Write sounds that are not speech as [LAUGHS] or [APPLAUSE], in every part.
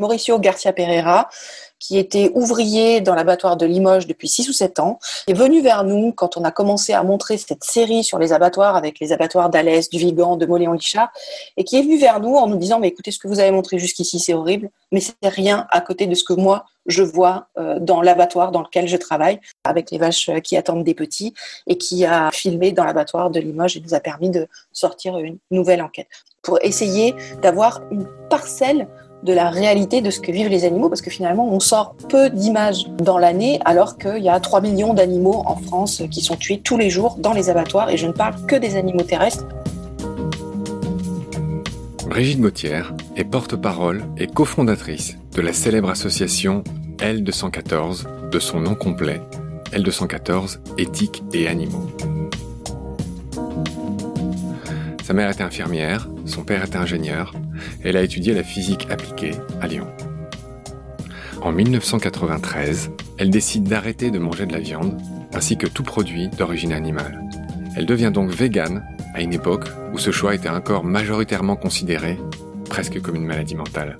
Mauricio Garcia Pereira, qui était ouvrier dans l'abattoir de Limoges depuis 6 ou 7 ans, est venu vers nous quand on a commencé à montrer cette série sur les abattoirs avec les abattoirs d'Alès, du Vigan, de Moléon-Lichard, et qui est venu vers nous en nous disant, mais écoutez, ce que vous avez montré jusqu'ici, c'est horrible, mais c'est rien à côté de ce que moi, je vois euh, dans l'abattoir dans lequel je travaille, avec les vaches euh, qui attendent des petits, et qui a filmé dans l'abattoir de Limoges et nous a permis de sortir une nouvelle enquête pour essayer d'avoir une parcelle de la réalité de ce que vivent les animaux, parce que finalement, on sort peu d'images dans l'année, alors qu'il y a 3 millions d'animaux en France qui sont tués tous les jours dans les abattoirs, et je ne parle que des animaux terrestres. Brigitte Gauthier est porte-parole et cofondatrice de la célèbre association L214, de son nom complet, L214 Éthique et Animaux. Sa mère était infirmière, son père était ingénieur, elle a étudié la physique appliquée à Lyon. En 1993, elle décide d'arrêter de manger de la viande, ainsi que tout produit d'origine animale. Elle devient donc végane à une époque où ce choix était encore majoritairement considéré presque comme une maladie mentale.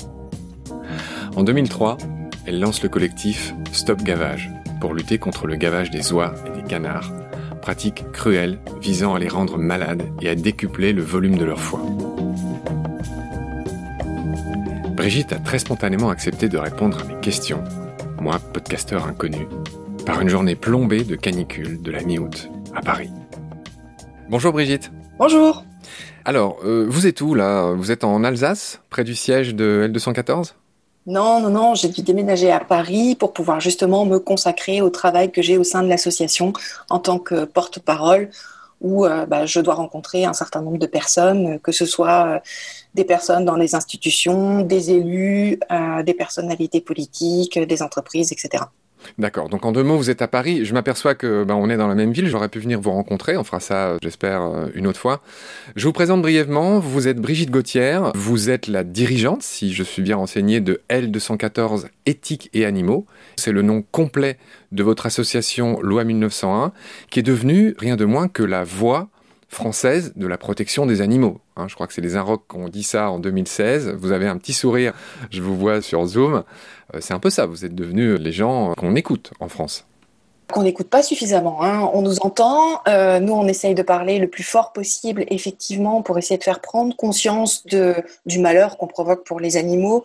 En 2003, elle lance le collectif Stop Gavage pour lutter contre le gavage des oies et des canards, pratique cruelle visant à les rendre malades et à décupler le volume de leur foie. Brigitte a très spontanément accepté de répondre à mes questions, moi, podcasteur inconnu, par une journée plombée de canicule de la mi-août à Paris. Bonjour Brigitte. Bonjour. Alors, euh, vous êtes où là? Vous êtes en Alsace, près du siège de L214 non, non, non, j'ai dû déménager à Paris pour pouvoir justement me consacrer au travail que j'ai au sein de l'association en tant que porte-parole où euh, bah, je dois rencontrer un certain nombre de personnes, que ce soit euh, des personnes dans les institutions, des élus, euh, des personnalités politiques, des entreprises, etc. D'accord. Donc en deux mots, vous êtes à Paris. Je m'aperçois que ben, on est dans la même ville. J'aurais pu venir vous rencontrer. On fera ça, j'espère, euh, une autre fois. Je vous présente brièvement. Vous êtes Brigitte Gauthier. Vous êtes la dirigeante, si je suis bien renseigné, de L214 Éthique et Animaux. C'est le nom complet de votre association Loi 1901, qui est devenue rien de moins que la voix française de la protection des animaux. Hein, je crois que c'est les Inrocks qui ont dit ça en 2016. Vous avez un petit sourire, je vous vois sur Zoom. Euh, c'est un peu ça, vous êtes devenus les gens qu'on écoute en France qu'on n'écoute pas suffisamment. Hein. On nous entend, euh, nous on essaye de parler le plus fort possible, effectivement, pour essayer de faire prendre conscience de, du malheur qu'on provoque pour les animaux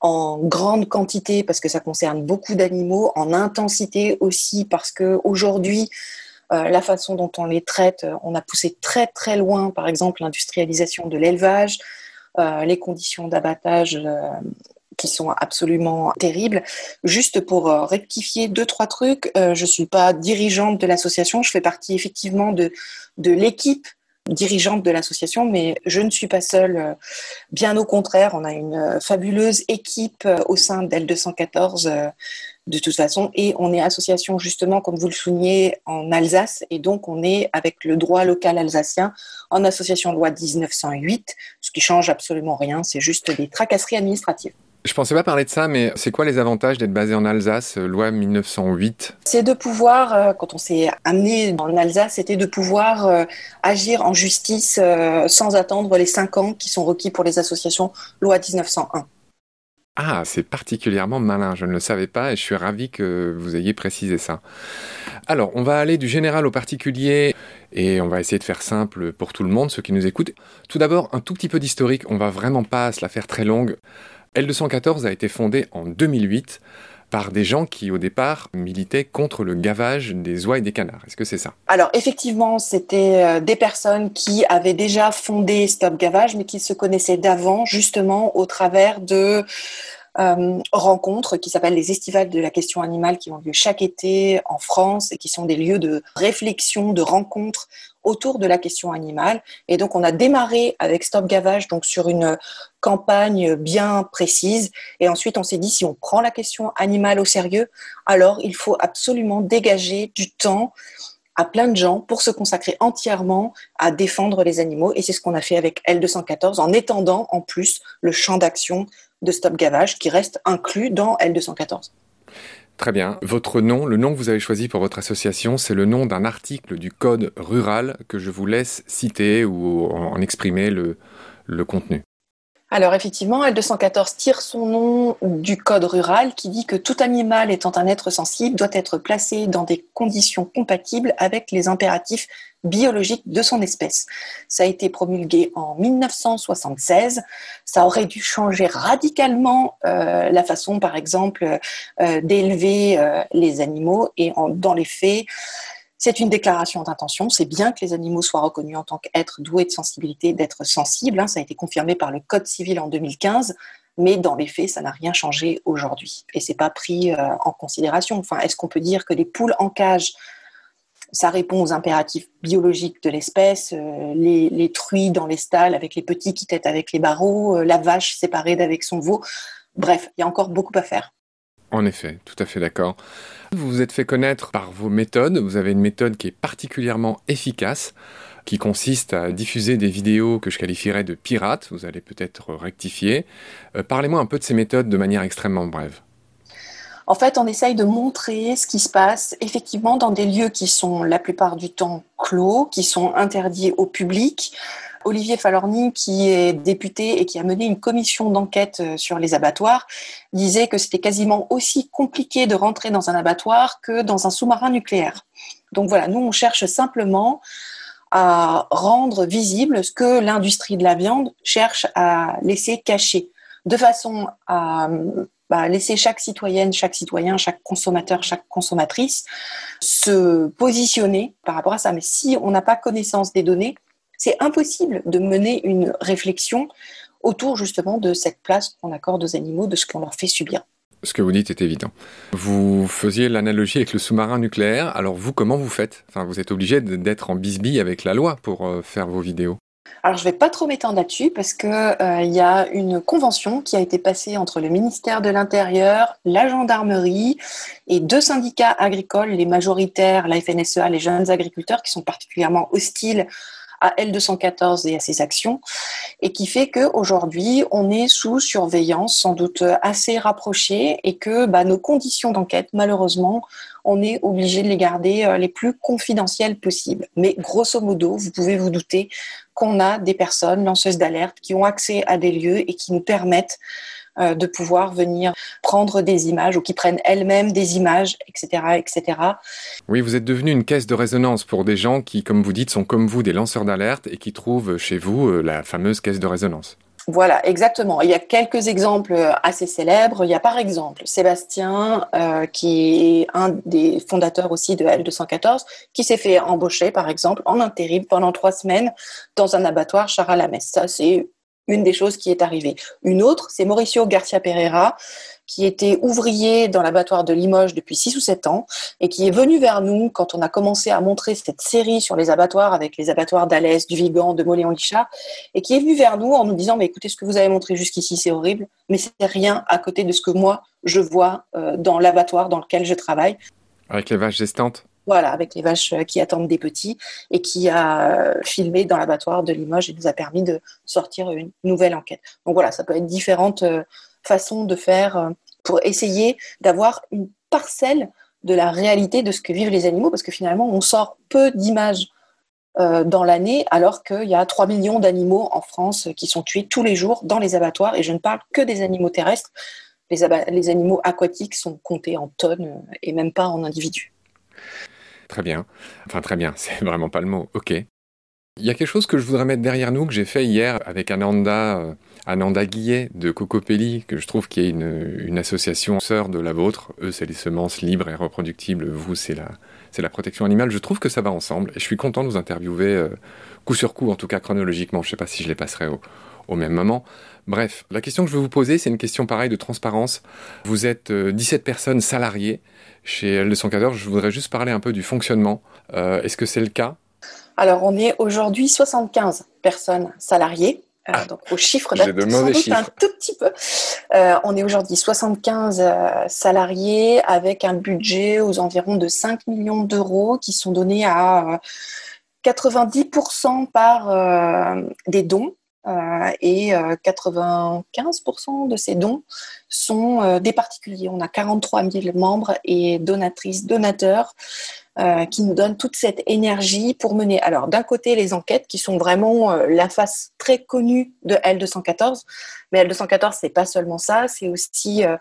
en grande quantité parce que ça concerne beaucoup d'animaux, en intensité aussi parce que aujourd'hui la façon dont on les traite, euh, on a poussé très très loin, par exemple, l'industrialisation de l'élevage, euh, les conditions d'abattage qui sont absolument terribles. Juste pour rectifier deux, trois trucs, je ne suis pas dirigeante de l'association, je fais partie effectivement de, de l'équipe dirigeante de l'association, mais je ne suis pas seule. Bien au contraire, on a une fabuleuse équipe au sein d'L214 de toute façon. Et on est association justement, comme vous le soulignez, en Alsace. Et donc, on est avec le droit local alsacien en association loi 1908, ce qui change absolument rien. C'est juste des tracasseries administratives. Je pensais pas parler de ça, mais c'est quoi les avantages d'être basé en Alsace, euh, loi 1908 C'est de pouvoir, euh, quand on s'est amené en Alsace, c'était de pouvoir euh, agir en justice sans attendre les cinq ans qui sont requis pour les associations loi 1901. Ah, c'est particulièrement malin, je ne le savais pas et je suis ravi que vous ayez précisé ça. Alors, on va aller du général au particulier et on va essayer de faire simple pour tout le monde, ceux qui nous écoutent. Tout d'abord, un tout petit peu d'historique, on va vraiment pas se la faire très longue. L214 a été fondée en 2008 par des gens qui, au départ, militaient contre le gavage des oies et des canards. Est-ce que c'est ça? Alors, effectivement, c'était euh, des personnes qui avaient déjà fondé Stop Gavage, mais qui se connaissaient d'avant, justement, au travers de euh, rencontres qui s'appellent les estivales de la question animale qui ont lieu chaque été en France et qui sont des lieux de réflexion, de rencontres autour de la question animale. Et donc, on a démarré avec Stop Gavage donc sur une campagne bien précise. Et ensuite, on s'est dit, si on prend la question animale au sérieux, alors il faut absolument dégager du temps à plein de gens pour se consacrer entièrement à défendre les animaux. Et c'est ce qu'on a fait avec L214 en étendant en plus le champ d'action de Stop Gavage qui reste inclus dans L214. Très bien. Votre nom, le nom que vous avez choisi pour votre association, c'est le nom d'un article du Code rural que je vous laisse citer ou en exprimer le, contenu. Alors effectivement, L214 tire son nom du code rural qui dit que tout animal étant un être sensible doit être placé dans des conditions compatibles avec les impératifs biologiques de son espèce. Ça a été promulgué en 1976. Ça aurait dû changer radicalement euh, la façon, par exemple, euh, d'élever euh, les animaux et dans les faits, c'est une déclaration d'intention. C'est bien que les animaux soient reconnus en tant qu'êtres doués de sensibilité, d'être sensibles. Hein. Ça a été confirmé par le Code civil en 2015. Mais dans les faits, ça n'a rien changé aujourd'hui. Et c'est pas pris euh, en considération. Enfin, est-ce qu'on peut dire que les poules en cage, ça répond aux impératifs biologiques de l'espèce, euh, les, truies dans les stalles avec les petits qui têtent avec les barreaux, euh, la vache séparée d'avec son veau? Bref, il y a encore beaucoup à faire. En effet, tout à fait d'accord. Vous vous êtes fait connaître par vos méthodes. Vous avez une méthode qui est particulièrement efficace, qui consiste à diffuser des vidéos que je qualifierais de pirates. Vous allez peut-être rectifier. Euh, parlez-moi un peu de ces méthodes de manière extrêmement brève. En fait, on essaye de montrer ce qui se passe effectivement dans des lieux qui sont la plupart du temps clos, qui sont interdits au public, Olivier Falorni, qui est député et qui a mené une commission d'enquête euh, sur les abattoirs, disait que c'était quasiment aussi compliqué de rentrer dans un abattoir que dans un sous-marin nucléaire. Donc voilà, nous, on cherche simplement à rendre visible ce que l'industrie de la viande cherche à laisser cacher, de façon à bah, laisser chaque citoyenne, chaque citoyen, chaque consommateur, chaque consommatrice se positionner par rapport à ça. Mais si on n'a pas connaissance des données, c'est impossible de mener une réflexion autour justement de cette place qu'on accorde aux animaux, de ce qu'on leur fait subir. Ce que vous dites est évident. Vous faisiez l'analogie avec le sous-marin nucléaire. Alors vous, comment vous faites? Enfin, vous êtes obligé d'être en bisbille avec la loi pour euh, faire vos vidéos. Alors, je ne vais pas trop m'étendre là-dessus parce qu'il euh, y a une convention qui a été passée entre le ministère de l'Intérieur, la gendarmerie et deux syndicats agricoles, les majoritaires, la FNSEA, les jeunes agriculteurs, qui sont particulièrement hostiles à L214 et à ses actions, et qui fait qu'aujourd'hui, on est sous surveillance sans doute assez rapprochée et que bah, nos conditions d'enquête, malheureusement, on est obligé de les garder euh, les plus confidentielles possibles. Mais grosso modo, vous pouvez vous douter qu'on a des personnes lanceuses d'alerte qui ont accès à des lieux et qui nous permettent euh, de pouvoir venir prendre des images ou qui prennent elles-mêmes des images, etc., etc. Oui, vous êtes devenu une caisse de résonance pour des gens qui, comme vous dites, sont comme vous des lanceurs d'alerte et qui trouvent chez vous euh, la fameuse caisse de résonance. Voilà, exactement. Il y a quelques exemples assez célèbres. Il y a par exemple Sébastien, euh, qui est un des fondateurs aussi de L214, qui s'est fait embaucher, par exemple, en intérim pendant trois semaines dans un abattoir char à la messe. Ça, c'est une des choses qui est arrivée. Une autre, c'est Mauricio Garcia Pereira, qui était ouvrier dans l'abattoir de Limoges depuis 6 ou 7 ans et qui est venu vers nous quand on a commencé à montrer cette série sur les abattoirs avec les abattoirs d'Alès, du Vigan, de Moléon-Lichard et qui est venu vers nous en nous disant mais écoutez ce que vous avez montré jusqu'ici c'est horrible mais c'est rien à côté de ce que moi je vois euh, dans l'abattoir dans lequel je travaille. Avec les vaches gestantes voilà, avec les vaches euh, qui attendent des petits et qui a euh, filmé dans l'abattoir de Limoges et nous a permis de sortir une nouvelle enquête. Donc voilà, ça peut être différentes euh, façons de faire pour essayer d'avoir une parcelle de la réalité de ce que vivent les animaux, parce que finalement, on sort peu d'images dans l'année, alors qu'il y a 3 millions d'animaux en France qui sont tués tous les jours dans les abattoirs, et je ne parle que des animaux terrestres. Les, les animaux aquatiques sont comptés en tonnes et même pas en individus. Très bien. Enfin, très bien, [LAUGHS] c'est vraiment pas le mot. Ok. Il y a quelque chose que je voudrais mettre derrière nous, que j'ai fait hier avec Ananda, euh, Ananda Guillet de Cocopelli, que je trouve qui est une, une association sœur de la vôtre. Eux, c'est les semences libres et reproductibles. Vous, c'est la, c'est la protection animale. Je trouve que ça va ensemble et je suis content de vous interviewer euh, coup sur coup, en tout cas chronologiquement. Je ne sais pas si je les passerai au, même moment. Bref, la question que je vais vous poser, c'est une question pareille de transparence. Vous êtes 17 euh, personnes salariées chez L214. Je voudrais juste parler un peu du fonctionnement. Euh, est-ce que c'est le cas? Alors, on est aujourd'hui 75 personnes salariées. Euh, ah, donc au chiffre chiffres. un tout petit peu. on est aujourd'hui 75 salariés avec un budget aux environs de 5 millions d'euros qui sont donnés à 90% par des dons et 95% de ces dons sont des particuliers. On a 43 000 membres et donatrices, donateurs euh, qui nous donne toute cette énergie pour mener. Alors, d'un côté, les enquêtes qui sont vraiment euh, la face très connue de L214, mais L214, c'est pas seulement ça, c'est aussi euh,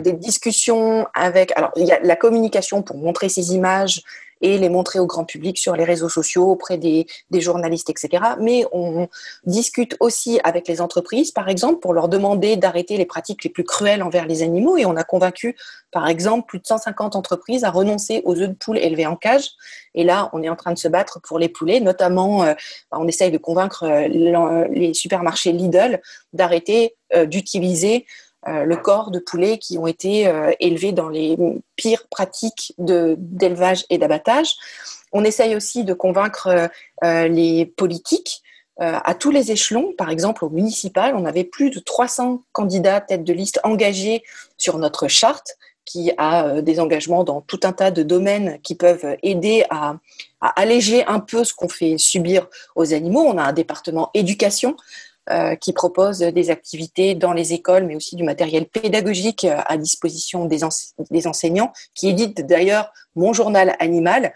des discussions avec. Alors, il y a la communication pour montrer ces images et les montrer au grand public sur les réseaux sociaux, auprès des, journalistes, etc. Mais on discute aussi avec les entreprises, par exemple, pour leur demander d'arrêter les pratiques les plus cruelles envers les animaux. Et on a convaincu, par exemple, plus de 150 entreprises à renoncer aux œufs de poule élevés en cage. Et là, on est en train de se battre pour les poulets, notamment, euh, on essaye de convaincre euh, les supermarchés Lidl d'arrêter euh, d'utiliser le corps de poulets qui ont été euh, élevés dans les pires pratiques d'élevage et d'abattage. On essaye aussi de convaincre euh, les politiques à tous les échelons, par exemple au municipal, on avait plus de 300 candidats tête de liste engagés sur notre charte qui a des engagements dans tout un tas de domaines qui peuvent aider à alléger un peu ce qu'on fait subir aux animaux. On a un département éducation euh, qui propose des activités dans les écoles, mais aussi du matériel pédagogique euh, à disposition des, des enseignants, qui édite d'ailleurs mon journal animal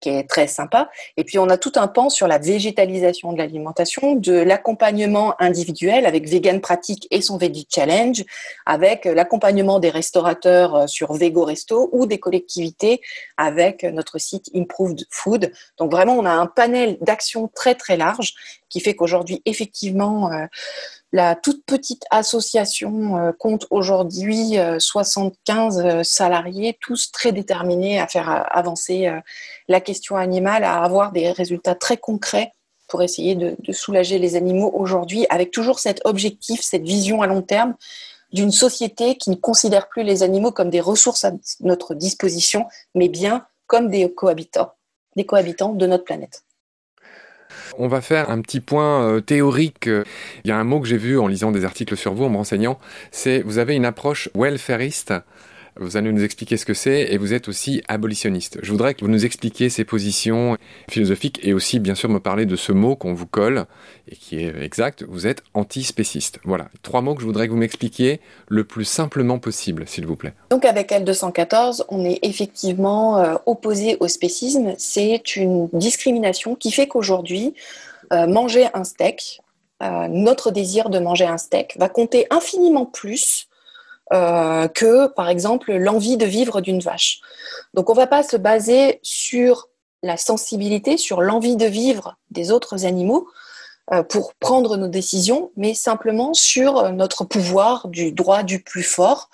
qui est très sympa. Et puis, on a tout un pan sur la végétalisation de l'alimentation, de l'accompagnement individuel avec Vegan Pratique et son Veggie Challenge, avec l'accompagnement des restaurateurs euh, sur Vego Resto ou des collectivités avec notre site Improved Food. Donc, vraiment, on a un panel d'actions très, très large qui fait qu'aujourd'hui, effectivement, euh, la toute petite association euh, compte aujourd'hui 75 euh, euh, salariés, tous très déterminés à faire avancer la question animale, à avoir des résultats très concrets pour essayer de, soulager les animaux aujourd'hui, avec toujours cet objectif, cette vision à long terme d'une société qui ne considère plus les animaux comme des ressources à notre disposition, mais bien comme des cohabitants, des cohabitants de notre planète. On va faire un petit point euh, théorique. Il y a un mot que j'ai vu en lisant des articles sur vous, en me renseignant, c'est vous avez une approche welfariste vous allez nous expliquer ce que c'est et vous êtes aussi abolitionniste. Je voudrais que vous nous expliquiez ces positions philosophiques et aussi bien sûr me parler de ce mot qu'on vous colle et qui est exact. Vous êtes antispéciste. Voilà, trois mots que je voudrais que vous m'expliquiez le plus simplement possible, s'il vous plaît. Donc avec L214, on est effectivement euh, opposé au spécisme. C'est une discrimination qui fait qu'aujourd'hui, euh, manger un steak, euh, notre désir de manger un steak va compter infiniment plus euh, que, par exemple, l'envie de vivre d'une vache. Donc, on ne va pas se baser sur la sensibilité, sur l'envie de vivre des autres animaux euh, pour prendre nos décisions, mais simplement sur notre pouvoir du droit du plus fort,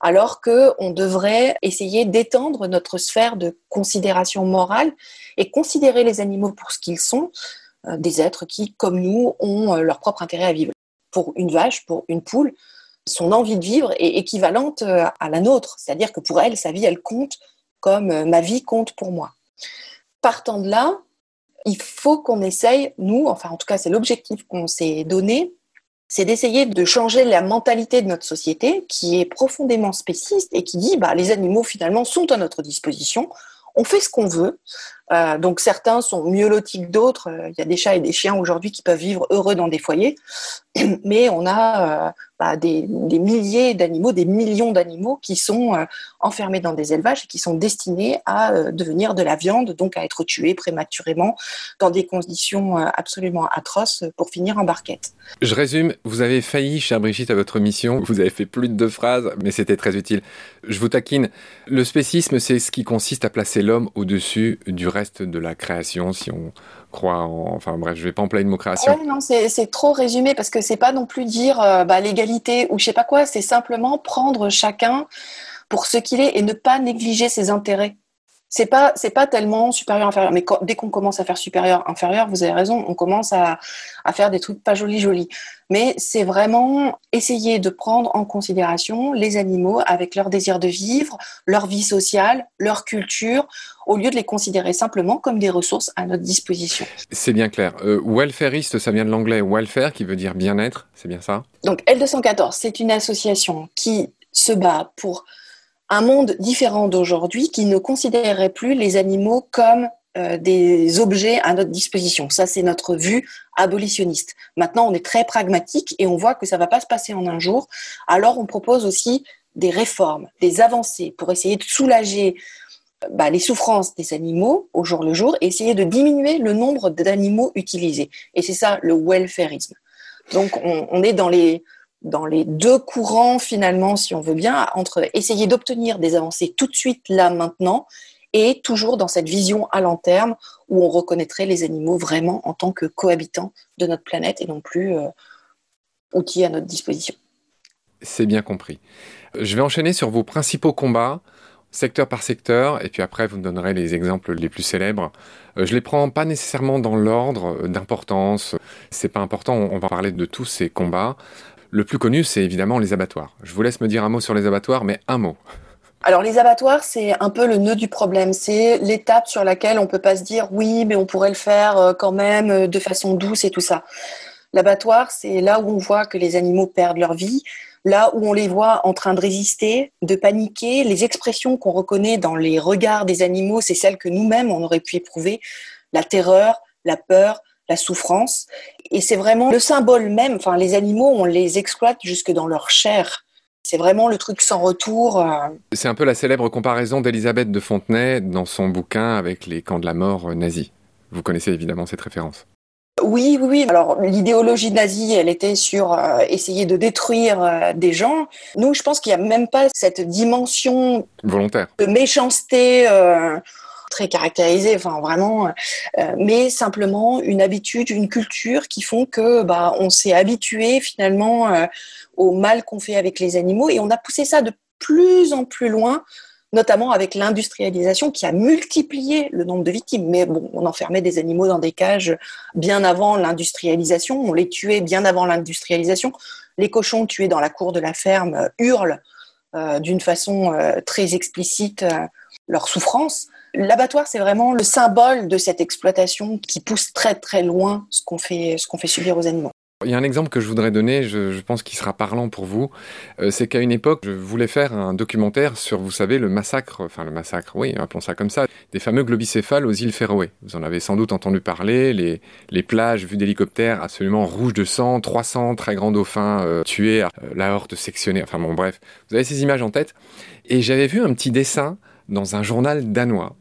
alors qu'on devrait essayer d'étendre notre sphère de considération morale et considérer les animaux pour ce qu'ils sont, euh, des êtres qui, comme nous, ont leur propre intérêt à vivre. Pour une vache, pour une poule, son envie de vivre est équivalente euh, à la nôtre. C'est-à-dire que pour elle, sa vie, elle compte comme euh, ma vie compte pour moi. Partant de là, il faut qu'on essaye, nous, enfin en tout cas c'est l'objectif qu'on s'est donné, c'est d'essayer de changer la mentalité de notre société qui est profondément spéciste et qui dit bah, les animaux finalement sont à notre disposition, on fait ce qu'on veut. Euh, donc certains sont mieux lotis que d'autres. Il y a des chats et des chiens aujourd'hui qui peuvent vivre heureux dans des foyers, [CLEARS THROAT] mais on a bah, des, milliers d'animaux, des millions d'animaux qui sont euh, enfermés dans des élevages et qui sont destinés à euh, devenir de la viande, donc à être tués prématurément dans des conditions euh, absolument atroces pour finir en barquette. Je résume, vous avez failli, chère Brigitte, à votre mission. Vous avez fait plus de deux phrases, mais c'était très utile. Je vous taquine. Le spécisme, c'est ce qui consiste à placer l'homme au-dessus du reste de la création, si on Enfin bref, je vais pas employer le mot création. non, c'est trop résumé parce que c'est pas non plus dire euh, bah, l'égalité ou je sais pas quoi, c'est simplement prendre chacun pour ce qu'il est et ne pas négliger ses intérêts c'est pas c'est pas tellement supérieur inférieur. Mais dès qu'on commence à faire supérieur inférieur vous avez raison on commence à, à faire des trucs pas jolis jolis. Mais c'est vraiment essayer de prendre en considération les animaux avec leur désir de vivre leur vie sociale leur culture au lieu de les considérer simplement comme des ressources à notre disposition. C'est bien clair. Euh, welfareiste ça vient de l'anglais welfare qui veut dire bien-être c'est bien ça? Donc L214 c'est une association qui se bat pour un monde différent d'aujourd'hui qui ne considérerait plus les animaux comme euh, des objets à notre disposition. Ça, c'est notre vue abolitionniste. Maintenant, on est très pragmatique et on voit que ça ne va pas se passer en un jour. Alors, on propose aussi des réformes, des avancées pour essayer de soulager bah, les souffrances des animaux au jour le jour et essayer de diminuer le nombre d'animaux utilisés. Et c'est ça le welfareisme. Donc, on, est dans les, dans les deux courants, finalement, si on veut bien, entre essayer d'obtenir des avancées tout de suite, là, maintenant, et toujours dans cette vision à long terme où on reconnaîtrait les animaux vraiment en tant que cohabitants de notre planète et non plus euh, outils à notre disposition. C'est bien compris. Je vais enchaîner sur vos principaux combats, secteur par secteur, et puis après vous me donnerez les exemples les plus célèbres. Euh, je les prends pas nécessairement dans l'ordre d'importance. C'est pas important, on va parler de tous ces combats. Le plus connu, c'est évidemment les abattoirs. Je vous laisse me dire un mot sur les abattoirs, mais un mot. Alors les abattoirs, c'est un peu le nœud du problème. C'est l'étape sur laquelle on peut pas se dire oui, mais on pourrait le faire euh, quand même euh, de façon douce et tout ça. L'abattoir, c'est là où on voit que les animaux perdent leur vie, là où on les voit en train de résister, de paniquer. Les expressions qu'on reconnaît dans les regards des animaux, c'est celles que nous-mêmes on aurait pu éprouver la terreur, la peur, la souffrance. Et c'est vraiment le symbole même. Enfin, les animaux, on les exploite jusque dans leur chair. C'est vraiment le truc sans retour. Euh. C'est un peu la célèbre comparaison d'Elisabeth de Fontenay dans son bouquin avec les camps de la mort nazis. Vous connaissez évidemment cette référence. Oui, oui, oui. Alors l'idéologie nazie, elle était sur euh, essayer de détruire euh, des gens. Nous, je pense qu'il n'y a même pas cette dimension volontaire de méchanceté très caractérisée, enfin vraiment, mais simplement une habitude, une culture qui font que bah on s'est habitué finalement au mal qu'on fait avec les animaux. Et on a poussé ça de plus en plus loin, notamment avec l'industrialisation qui a multiplié le nombre de victimes. Mais bon, on enfermait des animaux dans des cages bien avant l'industrialisation, on les tuait bien avant l'industrialisation. Les cochons tués dans la cour de la ferme hurlent euh, d'une façon euh, très explicite euh, leur souffrance. L'abattoir, c'est vraiment le symbole de cette exploitation qui pousse très très loin ce qu'on fait, fait subir aux animaux. Il y a un exemple que je voudrais donner, je, pense qu'il sera parlant pour vous. Euh, c'est qu'à une époque, je voulais faire un documentaire sur, vous savez, le massacre, enfin le massacre, oui, appelons ça comme ça, des fameux globicéphales aux îles Féroé. Vous en avez sans doute entendu parler, les, plages vues d'hélicoptère absolument rouges de sang, 300 très grands dauphins euh, tués, euh, la horte sectionnée, enfin bon bref, vous avez ces images en tête. Et j'avais vu un petit dessin dans un journal danois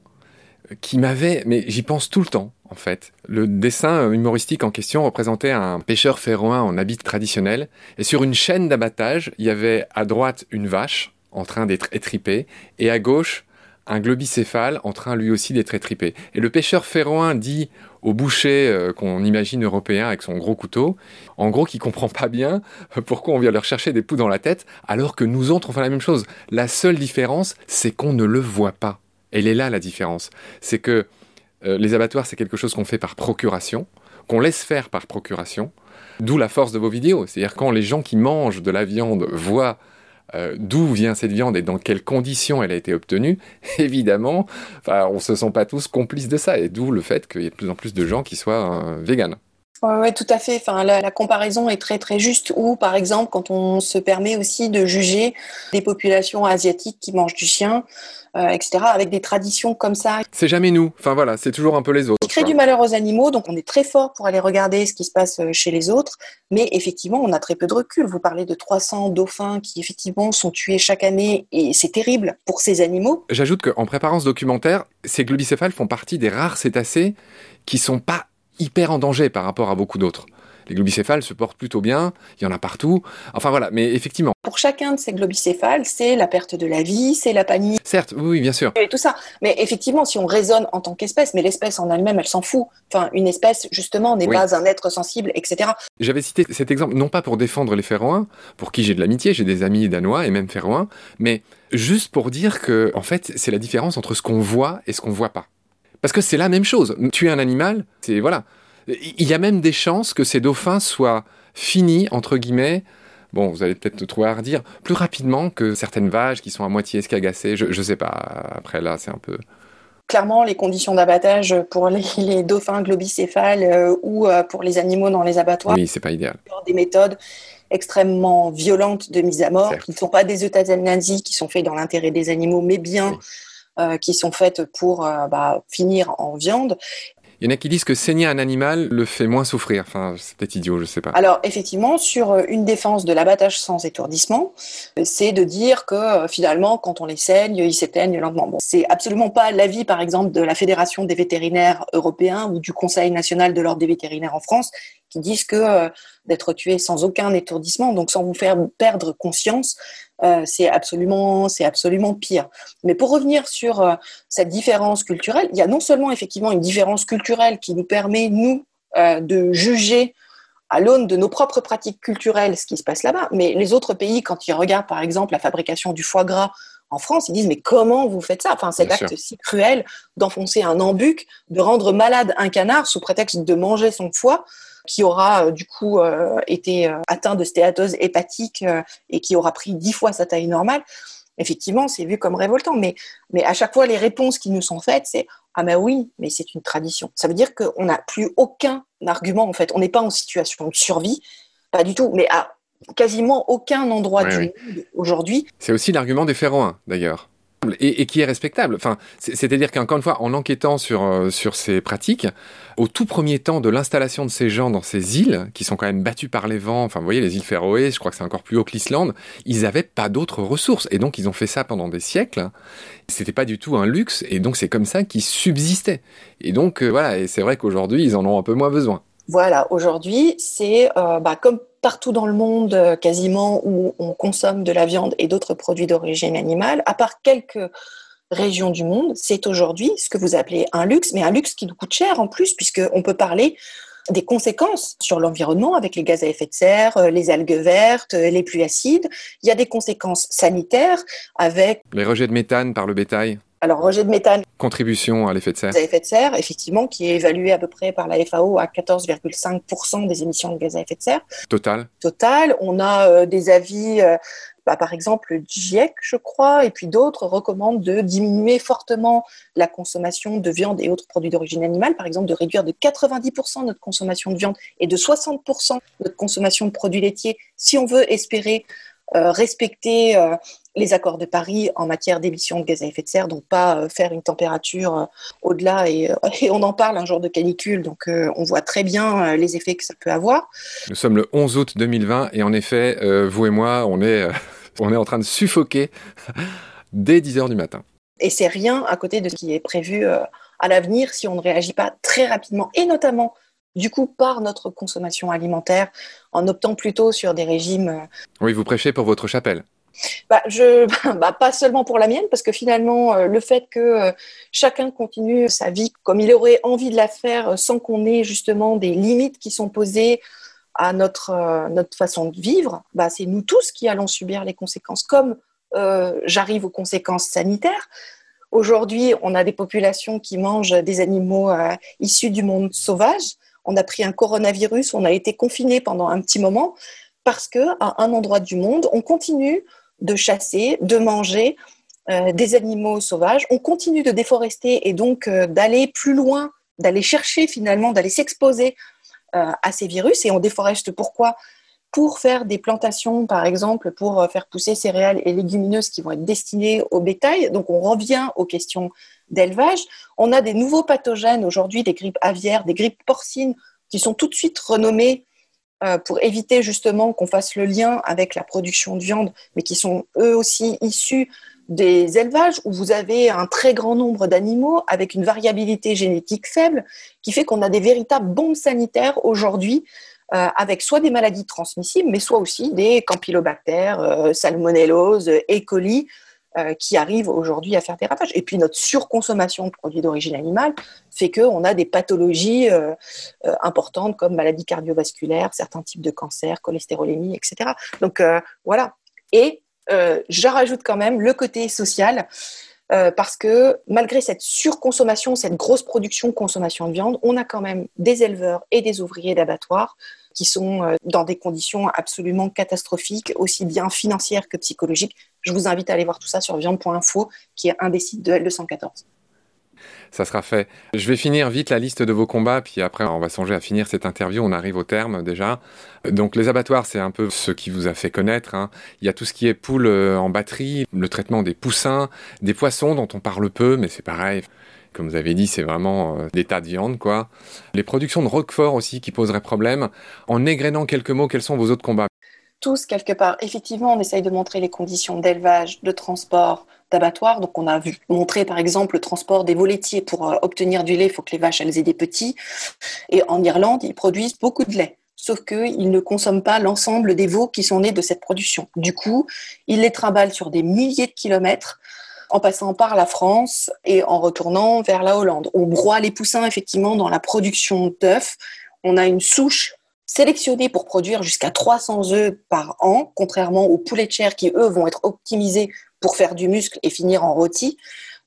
qui m'avait, mais j'y pense tout le temps, en fait. Le dessin humoristique en question représentait un pêcheur féroin en habit traditionnel, et sur une chaîne d'abattage, il y avait à droite une vache en train d'être étripée, et à gauche un globicéphale en train lui aussi d'être étripé. Et le pêcheur féroin dit au boucher euh, qu'on imagine européen avec son gros couteau, en gros qui comprend pas bien pourquoi on vient leur chercher des poux dans la tête alors que nous autres on fait la même chose. La seule différence, c'est qu'on ne le voit pas. Elle est là la différence. C'est que euh, les abattoirs, c'est quelque chose qu'on fait par procuration, qu'on laisse faire par procuration, d'où la force de vos vidéos. C'est-à-dire quand les gens qui mangent de la viande voient euh, d'où vient cette viande et dans quelles conditions elle a été obtenue, [LAUGHS] évidemment, on ne se sent pas tous complices de ça. Et d'où le fait qu'il y ait de plus en plus de gens qui soient euh. Oui, tout à fait. Enfin, la, comparaison est très très juste. Ou par exemple, quand on se permet aussi de juger des populations asiatiques qui mangent du chien, euh, etc., avec des traditions comme ça. C'est jamais nous. Enfin voilà, c'est toujours un peu les autres. Qui crée du malheur aux animaux, donc on est très fort pour aller regarder ce qui se passe euh, chez les autres, mais effectivement, on a très peu de recul. Vous parlez de 300 dauphins qui effectivement sont tués chaque année, et c'est terrible pour ces animaux. J'ajoute qu'en préparant ce documentaire, ces globicéphales font partie des rares cétacés qui sont pas hyper en danger par rapport à beaucoup d'autres. Les globicéphales se portent plutôt bien, il y en a partout. Enfin voilà, mais effectivement. Pour chacun de ces globicéphales, c'est la perte de la vie, c'est la panique. Certes, oui, bien sûr. Et tout ça. Mais effectivement, si on raisonne en tant qu'espèce, mais l'espèce en elle-même, elle s'en fout. Enfin, une espèce, justement, n'est pas un être sensible, etc. J'avais cité cet exemple, non pas pour défendre les Féroins, pour qui j'ai de l'amitié, j'ai des amis danois et même Féroins, mais juste pour dire que, en fait, c'est la différence entre ce qu'on voit et ce qu'on voit pas. Parce que c'est la même chose. Tuer un animal, c'est voilà. Il y a même des chances que ces dauphins soient finis, entre guillemets, bon, vous allez peut-être trouver à redire, plus rapidement que certaines vaches qui sont à moitié escagacées. Je ne sais pas. Après, là, c'est un peu. Clairement, les conditions d'abattage pour [LAUGHS] les, dauphins globicéphales euh, ou euh, pour les animaux dans les abattoirs. Oui, c'est pas idéal. Des méthodes extrêmement violentes de mise à mort, qui ne sont pas des euthanasies qui sont faits dans l'intérêt des animaux, mais bien qui sont faites pour bah, finir en viande. Il y en a qui disent que saigner un animal le fait moins souffrir. Enfin, c'est peut-être idiot, je sais pas. Alors, effectivement, sur euh, une défense de l'abattage sans étourdissement, c'est de dire que euh, finalement, quand on les saigne, ils s'éteignent lentement. Bon, c'est absolument pas l'avis, par exemple, de la Fédération des vétérinaires européens ou du Conseil national de l'ordre des vétérinaires en France, qui disent que euh, d'être tué sans aucun étourdissement, donc sans vous faire perdre conscience, euh, c'est absolument, c'est absolument pire. Mais pour revenir sur euh, cette différence culturelle, il y a non seulement effectivement une différence culturelle qui nous permet nous de juger à l'aune de nos propres pratiques culturelles ce qui se passe là-bas, mais les autres pays, quand ils regardent par exemple la fabrication du foie gras en France, ils disent mais comment vous faites ça? Enfin, cet acte si cruel d'enfoncer un embuc, de rendre malade un canard sous prétexte de manger son foie qui aura euh, du coup euh, été euh, atteint de stéatose hépatique et qui aura pris dix fois sa taille normale, effectivement, c'est vu comme révoltant. Mais, mais à chaque fois, les réponses qui nous sont faites, c'est Ah, ben oui, mais c'est une tradition. Ça veut dire qu'on n'a plus aucun argument, en fait. On n'est pas en situation de survie, pas du tout, mais à quasiment aucun endroit du monde aujourd'hui. C'est aussi l'argument des Féroins, d'ailleurs et, qui est respectable. Enfin, c'est-à-dire qu'encore une fois, en enquêtant sur, euh, sur ces pratiques, au tout premier temps de l'installation de ces gens dans ces îles, qui sont quand même battues par les vents, enfin, vous voyez, les îles Féroé, je crois que c'est encore plus haut que l'Islande, ils n'avaient pas d'autres ressources. Et donc, ils ont fait ça pendant des siècles. C'était pas du tout un luxe. Et donc, c'est comme ça qu'ils subsistaient. Et donc, euh, voilà, et c'est vrai qu'aujourd'hui, ils en ont un peu moins besoin. Voilà, aujourd'hui, c'est euh, bah, comme partout dans le monde euh, quasiment où on consomme de la viande et d'autres produits d'origine animale, à part quelques régions du monde, c'est aujourd'hui ce que vous appelez un luxe, mais un luxe qui nous coûte cher en plus, puisqu'on peut parler des conséquences sur l'environnement avec les gaz à effet de serre, euh, les algues vertes, euh, les pluies acides. Il y a des conséquences sanitaires avec... Les rejets de méthane par le bétail alors, rejet de méthane. Contribution à l'effet de serre. À effet de serre, effectivement, qui est évalué à peu près par la FAO à 14,5% des émissions de gaz à effet de serre. Total. Total. On a euh, des avis, euh, bah, par exemple, le GIEC, je crois, et puis d'autres recommandent de diminuer fortement la consommation de viande et autres produits d'origine animale, par exemple, de réduire de 90% notre consommation de viande et de 60% notre consommation de produits laitiers si on veut espérer euh, respecter euh, les accords de Paris en matière d'émissions de gaz à effet de serre, donc pas euh, faire une température au-delà. [LAUGHS] Et, on en parle un jour de canicule, donc on voit très bien les effets que ça peut avoir. Nous sommes le 11 août 2020 et en effet, vous et moi, on est, [LAUGHS] on est en train de suffoquer [LAUGHS] dès 10 heures du matin. Et c'est rien à côté de ce qui est prévu à l'avenir si on ne réagit pas très rapidement, et notamment du coup par notre consommation alimentaire en optant plutôt sur des régimes. Euh, oui, vous prêchez pour votre chapelle. Bah, je, [LAUGHS] bah, pas seulement pour la mienne, parce que finalement, euh, le fait que euh, chacun continue sa vie comme il aurait envie de la faire, sans qu'on ait justement des limites qui sont posées à notre, notre façon de vivre, bah, c'est nous tous qui allons subir les conséquences. Comme j'arrive aux conséquences sanitaires, aujourd'hui, on a des populations qui mangent des animaux issus du monde sauvage on a pris un coronavirus, on a été confiné pendant un petit moment parce que à un endroit du monde, on continue de chasser, de manger euh, des animaux sauvages, on continue de déforester et donc euh, d'aller plus loin, d'aller chercher finalement, d'aller s'exposer euh, à ces virus. Et on déforeste pourquoi? Pour faire des plantations, par exemple, pour faire pousser céréales et légumineuses qui vont être destinées au bétail. Donc on revient aux questions d'élevage. On a des nouveaux pathogènes aujourd'hui, des grippes aviaires, des grippes porcines, qui sont tout de suite renommées pour éviter justement qu'on fasse le lien avec la production de viande, mais qui sont eux aussi issus des élevages où vous avez un très grand nombre d'animaux avec une variabilité génétique faible, qui fait qu'on a des véritables bombes sanitaires aujourd'hui euh, avec soit des maladies transmissibles, mais soit aussi des campylobactères, euh, salmonellose, E. coli, euh, qui arrivent aujourd'hui à faire des ravages. Et puis notre surconsommation de produits d'origine animale fait qu'on a des pathologies euh, euh, importantes comme maladies cardiovasculaires, certains types de cancers, cholestérolémie, etc. Donc voilà. Et je rajoute quand même le côté social. parce que malgré cette surconsommation, cette grosse production, consommation de viande, on a quand même des éleveurs et des ouvriers d'abattoirs qui sont dans des conditions absolument catastrophiques, aussi bien financières que psychologiques. Je vous invite à aller voir tout ça sur viande.info, qui est un des sites de L214. ça sera fait. Je vais finir vite la liste de vos combats, puis après on va songer à finir cette interview, on arrive au terme déjà. Donc les abattoirs, c'est un peu ce qui vous a fait connaître. Hein. Il y a tout ce qui est poules euh, en batterie, le traitement des poussins, des poissons dont on parle peu, mais c'est pareil. Comme vous avez dit, c'est vraiment euh, des tas de viande, quoi. Les productions de Roquefort aussi qui poseraient problème. En égrénant quelques mots, quels sont vos autres combats? Tous, quelque part, effectivement, on essaye de montrer les conditions d'élevage, de transport, d'abattoir. Donc, on a vu montrer, par exemple, le transport des veaux laitiers. Pour euh, obtenir du lait, il faut que les vaches, elles aient des petits. Et en Irlande, ils produisent beaucoup de lait. Sauf qu'ils ne consomment pas l'ensemble des veaux qui sont nés de cette production. Du coup, ils les trimballent sur des milliers de kilomètres en passant par la France et en retournant vers la Hollande. On broie les poussins, effectivement, dans la production d'œufs. On a une souche sélectionnés pour produire jusqu'à 300 œufs par an, contrairement aux poulets de chair qui, eux, vont être optimisés pour faire du muscle et finir en rôti.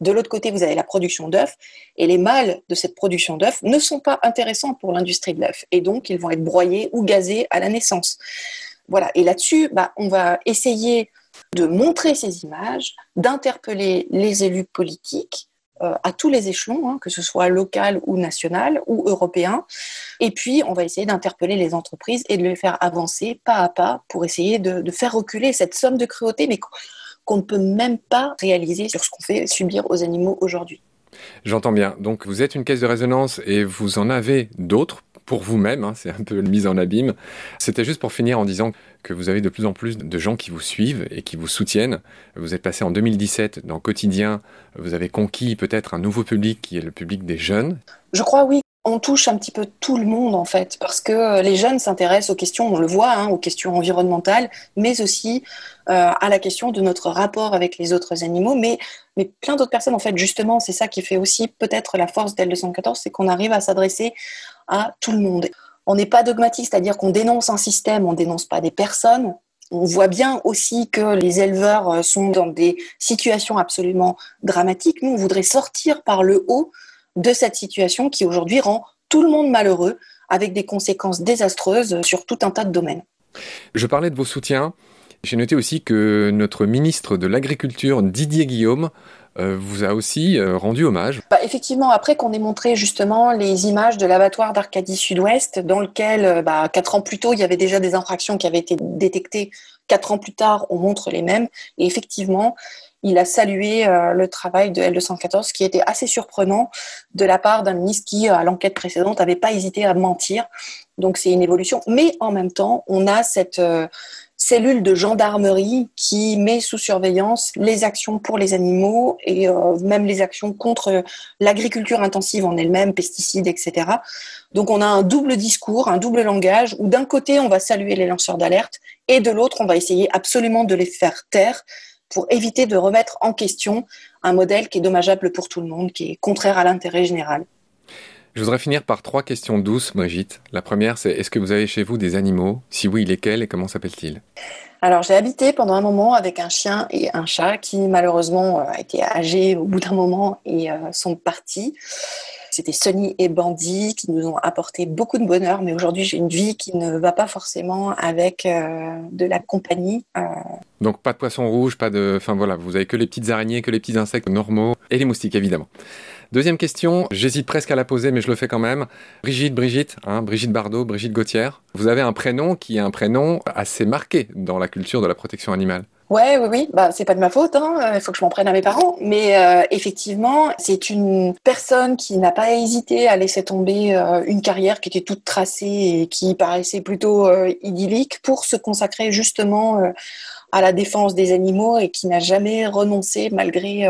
De l'autre côté, vous avez la production d'œufs, et les mâles de cette production d'œufs ne sont pas intéressants pour l'industrie de l'œuf, et donc ils vont être broyés ou gazés à la naissance. Voilà, et là-dessus, bah, on va essayer de montrer ces images, d'interpeller les élus politiques, à tous les échelons, hein, que ce soit local ou national ou européen. Et puis, on va essayer d'interpeller les entreprises et de les faire avancer pas à pas pour essayer de, faire reculer cette somme de cruauté, mais qu'on ne peut même pas réaliser sur ce qu'on fait subir aux animaux aujourd'hui. J'entends bien. Donc vous êtes une caisse de résonance et vous en avez d'autres pour vous-même, hein, c'est un peu une mise en abîme. C'était juste pour finir en disant que vous avez de plus en plus de gens qui vous suivent et qui vous soutiennent. Vous êtes passé en 2017 dans Quotidien, vous avez conquis peut-être un nouveau public qui est le public des jeunes. Je crois oui, on touche un petit peu tout le monde en fait, parce que euh, les jeunes s'intéressent aux questions, on le voit, hein, aux questions environnementales, mais aussi euh, à la question de notre rapport avec les autres animaux, mais, mais plein d'autres personnes en fait, justement, c'est ça qui fait aussi peut-être la force d'L214, c'est qu'on arrive à s'adresser à tout le monde. On n'est pas dogmatique, c'est-à-dire qu'on dénonce un système, on dénonce pas des personnes. On voit bien aussi que les éleveurs euh, sont dans des situations absolument dramatiques. Nous, on voudrait sortir par le haut de cette situation qui aujourd'hui rend tout le monde malheureux, avec des conséquences désastreuses sur tout un tas de domaines. Je parlais de vos soutiens. J'ai noté aussi que notre ministre de l'Agriculture, Didier Guillaume, vous a aussi euh, rendu hommage. Bah, effectivement, après qu'on ait montré justement les images de l'abattoir d'Arcadie Sud-Ouest, dans lequel, euh, bah, quatre ans plus tôt, il y avait déjà des infractions qui avaient été détectées. Quatre ans plus tard, on montre les mêmes. Et effectivement, il a salué le travail de L214 qui était assez surprenant de la part d'un ministre qui, à l'enquête précédente, n'avait pas hésité à mentir. Donc c'est une évolution. Mais en même temps, on a cette, cellule de gendarmerie qui met sous surveillance les actions pour les animaux et euh, même les actions contre l'agriculture intensive en elle-même, pesticides, etc. Donc on a un double discours, un double langage où d'un côté on va saluer les lanceurs d'alerte et de l'autre on va essayer absolument de les faire taire pour éviter de remettre en question un modèle qui est dommageable pour tout le monde, qui est contraire à l'intérêt général. Je voudrais finir par trois questions douces, Brigitte. La première, c'est est-ce que vous avez chez vous des animaux? Si oui, lesquels et comment s'appellent-ils? Alors j'ai habité pendant un moment avec un chien et un chat qui malheureusement euh, a été âgés au bout d'un moment et euh, sont partis. C'était Sonny et Bandy qui nous ont apporté beaucoup de bonheur, mais aujourd'hui j'ai une vie qui ne va pas forcément avec euh, de la compagnie. Donc pas de poisson rouge, pas de, enfin voilà, vous avez que les petites araignées, que les petits insectes normaux et les moustiques évidemment. Deuxième question, j'hésite presque à la poser, mais je le fais quand même. Brigitte, Brigitte, hein, Brigitte Bardot, Brigitte Gauthier, vous avez un prénom qui est un prénom assez marqué dans la culture de la protection animale. Ouais, oui, oui. Bah, c'est pas de ma faute. Hein. Il faut que je m'en prenne à mes parents. Mais euh, effectivement, c'est une personne qui n'a pas hésité à laisser tomber euh, une carrière qui était toute tracée et qui paraissait plutôt euh, idyllique pour se consacrer justement à la défense des animaux et qui n'a jamais renoncé malgré.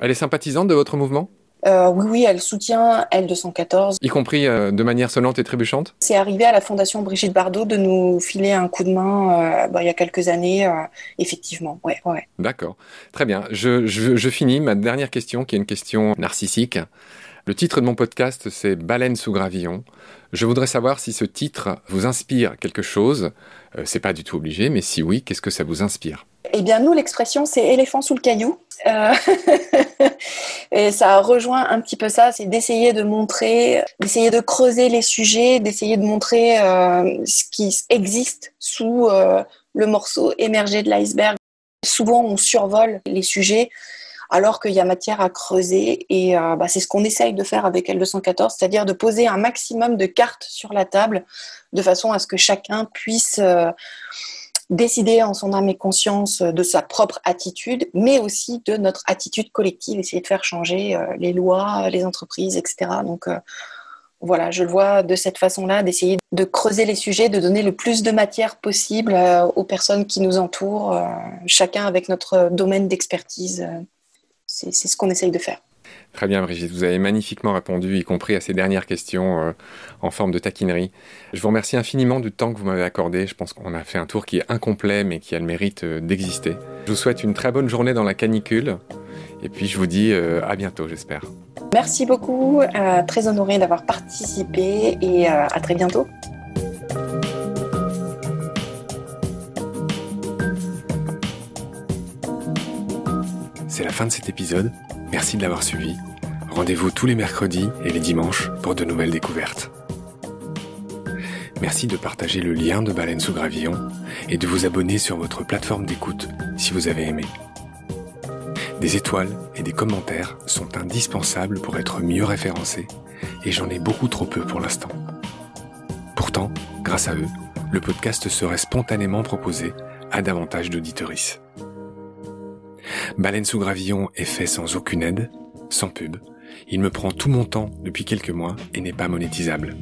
Elle est sympathisante de votre mouvement? Euh, oui, oui, elle soutient L214. Y compris euh, de manière sonnante et trébuchante C'est arrivé à la Fondation Brigitte Bardot de nous filer un coup de main euh, bah, il y a quelques années, effectivement. Ouais, ouais. D'accord. Très bien. Je, je, finis ma dernière question, qui est une question narcissique. Le titre de mon podcast, c'est Baleine sous gravillon. Je voudrais savoir si ce titre vous inspire quelque chose. c'est pas du tout obligé, mais si oui, qu'est-ce que ça vous inspire? Eh bien, nous, l'expression, c'est éléphant sous le caillou. Euh, [LAUGHS] et ça rejoint un petit peu ça, c'est d'essayer de montrer, d'essayer de creuser les sujets, d'essayer de montrer euh, ce qui existe sous euh, le morceau émergé de l'iceberg. Souvent, on survole les sujets alors qu'il y a matière à creuser. Et bah, c'est ce qu'on essaye de faire avec L214, c'est-à-dire de poser un maximum de cartes sur la table de façon à ce que chacun puisse décider en son âme et conscience de sa propre attitude, mais aussi de notre attitude collective, essayer de faire changer euh, les lois, les entreprises, etc. Donc voilà, je le vois de cette façon-là, d'essayer de creuser les sujets, de donner le plus de matière possible aux personnes qui nous entourent, chacun avec notre domaine d'expertise c'est ce qu'on essaye de faire. Très bien, Brigitte. Vous avez magnifiquement répondu, y compris à ces dernières questions euh, en forme de taquinerie. Je vous remercie infiniment du temps que vous m'avez accordé. Je pense qu'on a fait un tour qui est incomplet, mais qui a le mérite euh, d'exister. Je vous souhaite une très bonne journée dans la canicule. Et puis, je vous dis euh, à bientôt, j'espère. Merci beaucoup. très honoré d'avoir participé et à très bientôt. C'est la fin de cet épisode. Merci de l'avoir suivi. Rendez-vous tous les mercredis et les dimanches pour de nouvelles découvertes. Merci de partager le lien de Baleine sous Gravillon et de vous abonner sur votre plateforme d'écoute si vous avez aimé. Des étoiles et des commentaires sont indispensables pour être mieux référencés et j'en ai beaucoup trop peu pour l'instant. Pourtant, grâce à eux, le podcast serait spontanément proposé à davantage d'auditories. Baleine sous gravillon est fait sans aucune aide, sans pub. Il me prend tout mon temps depuis quelques mois et n'est pas monétisable.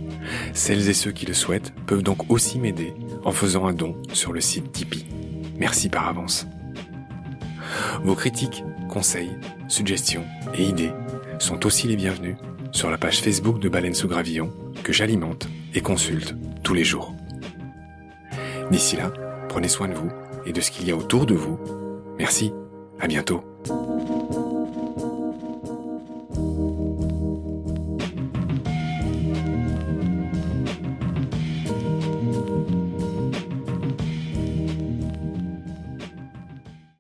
Celles et ceux qui le souhaitent peuvent donc aussi m'aider en faisant un don sur le site Tipeee. Merci par avance. Vos critiques, conseils, suggestions et idées sont aussi les bienvenus sur la page Facebook de Baleine sous Gravillon que j'alimente et consulte tous les jours. D'ici là, prenez soin de vous et de ce qu'il y a autour de vous. Merci. À bientôt.